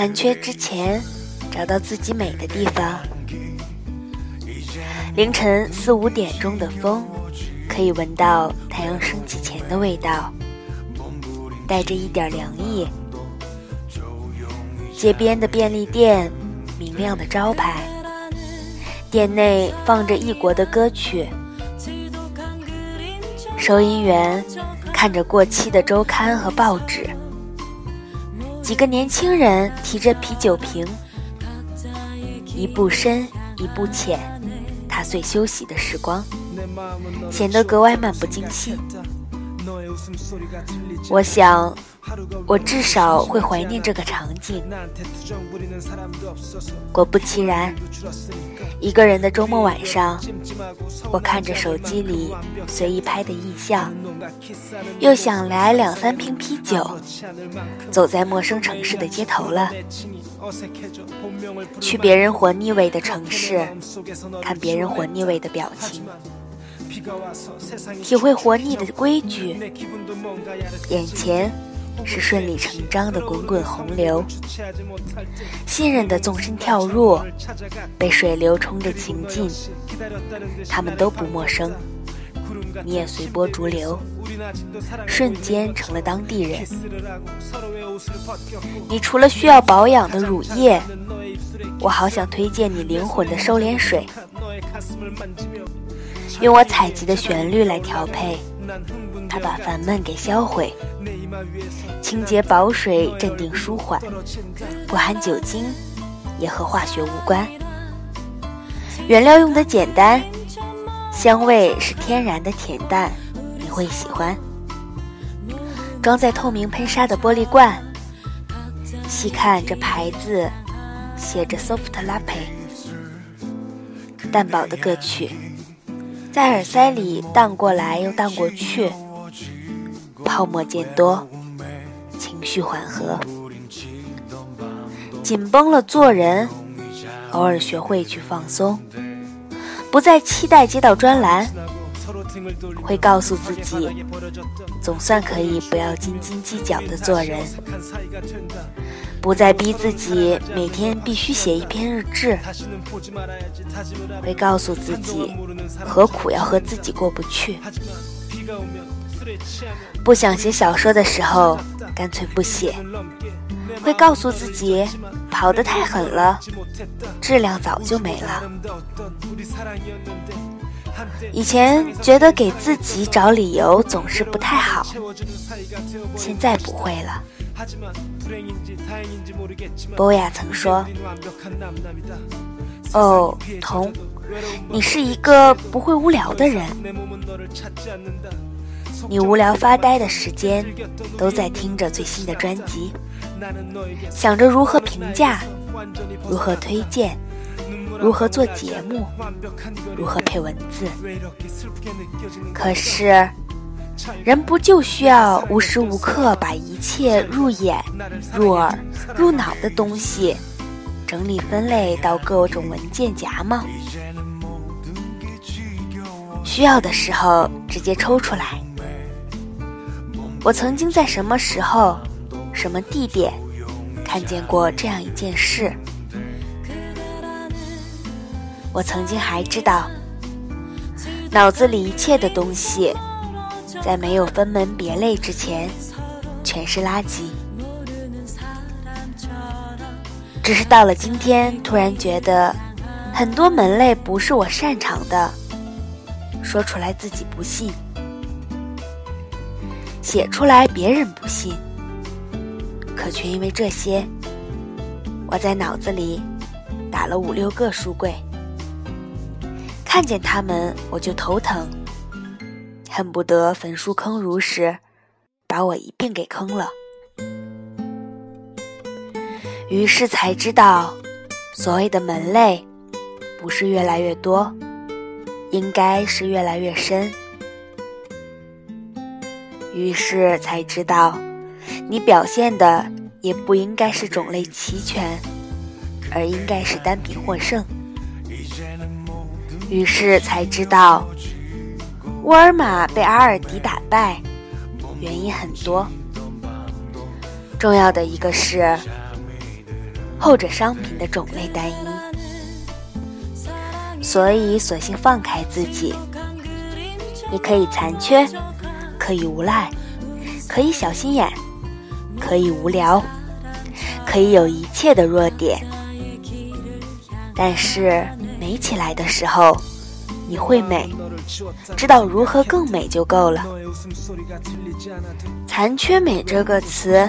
残缺之前，找到自己美的地方。凌晨四五点钟的风，可以闻到太阳升起前的味道，带着一点凉意。街边的便利店，明亮的招牌，店内放着异国的歌曲。收银员看着过期的周刊和报纸。几个年轻人提着啤酒瓶，一步深，一步浅，踏碎休息的时光，显得格外漫不经心。我想。我至少会怀念这个场景。果不其然，一个人的周末晚上，我看着手机里随意拍的意象，又想来两三瓶啤酒，走在陌生城市的街头了。去别人活腻味的城市，看别人活腻味的表情，体会活腻的规矩。眼前。是顺理成章的滚滚洪流，信任的纵身跳入，被水流冲着情境，他们都不陌生，你也随波逐流，瞬间成了当地人。你除了需要保养的乳液，我好想推荐你灵魂的收敛水，用我采集的旋律来调配，它把烦闷给销毁。清洁保水，镇定舒缓，不含酒精，也和化学无关。原料用的简单，香味是天然的甜淡，你会喜欢。装在透明喷砂的玻璃罐，细看这牌子，写着 “Soft La Pe，淡薄的歌曲，在耳塞里荡过来又荡过去。泡沫渐多，情绪缓和，紧绷了做人，偶尔学会去放松，不再期待接到专栏，会告诉自己，总算可以不要斤斤计较的做人，不再逼自己每天必须写一篇日志，会告诉自己，何苦要和自己过不去。不想写小说的时候，干脆不写。会告诉自己，跑得太狠了，质量早就没了。以前觉得给自己找理由总是不太好，现在不会了。波雅曾说：“哦，童，你是一个不会无聊的人。”你无聊发呆的时间，都在听着最新的专辑，想着如何评价，如何推荐，如何做节目，如何配文字。可是，人不就需要无时无刻把一切入眼、入耳、入脑的东西整理分类到各种文件夹吗？需要的时候直接抽出来。我曾经在什么时候、什么地点看见过这样一件事？我曾经还知道，脑子里一切的东西，在没有分门别类之前，全是垃圾。只是到了今天，突然觉得很多门类不是我擅长的，说出来自己不信。写出来别人不信，可却因为这些，我在脑子里打了五六个书柜，看见他们我就头疼，恨不得焚书坑儒时把我一并给坑了。于是才知道，所谓的门类，不是越来越多，应该是越来越深。于是才知道，你表现的也不应该是种类齐全，而应该是单品获胜。于是才知道，沃尔玛被阿尔迪打败，原因很多。重要的一个是，后者商品的种类单一，所以索性放开自己。你可以残缺，可以无赖，可以小心眼，可以无聊，可以有一切的弱点。但是美起来的时候，你会美，知道如何更美就够了。残缺美这个词，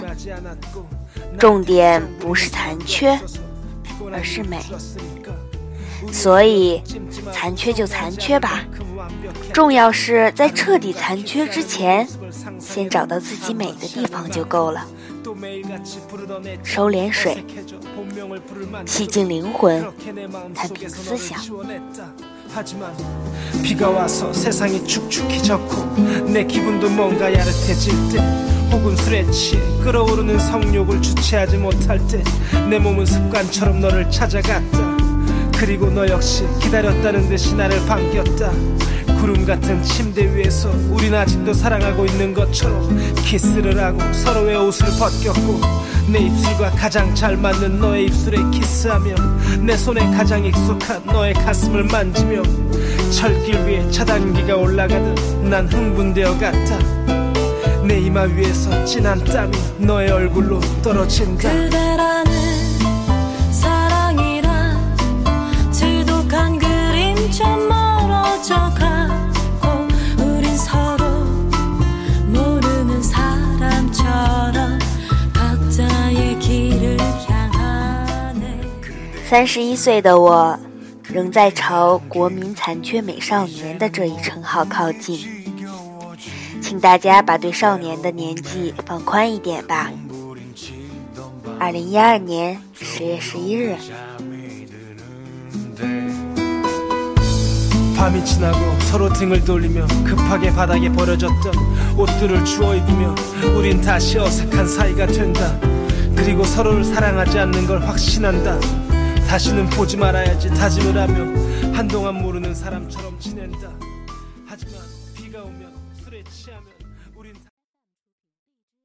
重点不是残缺，而是美。所以，残缺就残缺吧。重要是在彻底残缺之前，先找到自己美的地方就够了。收敛水， 洗净灵魂，摊平思想。 혹은 술에 취해 끓어오르는 성욕을 주체하지 못할 때 내 몸은 습관처럼 너를 찾아갔다 그리고 너 역시 기다렸다는 듯이 나를 반겼다 구름 같은 침대 위에서 우린 아직도 사랑하고 있는 것처럼 키스를 하고 서로의 옷을 벗겼고 내 입술과 가장 잘 맞는 너의 입술에 키스하며 내 손에 가장 익숙한 너의 가슴을 만지며 철길 위에 차단기가 올라가듯 난 흥분되어 갔다. 내 이마 위에서 진한 땀이 너의 얼굴로 떨어진다 三十一岁的我，仍在朝“国民残缺美少年”的这一称号靠近。请大家把对少年的年纪放宽一点吧。二零一二年十月十一日。 다시는 보지 말아야지. 다짐을 하며 한동안 모르는 사람처럼 지낸다. 하지만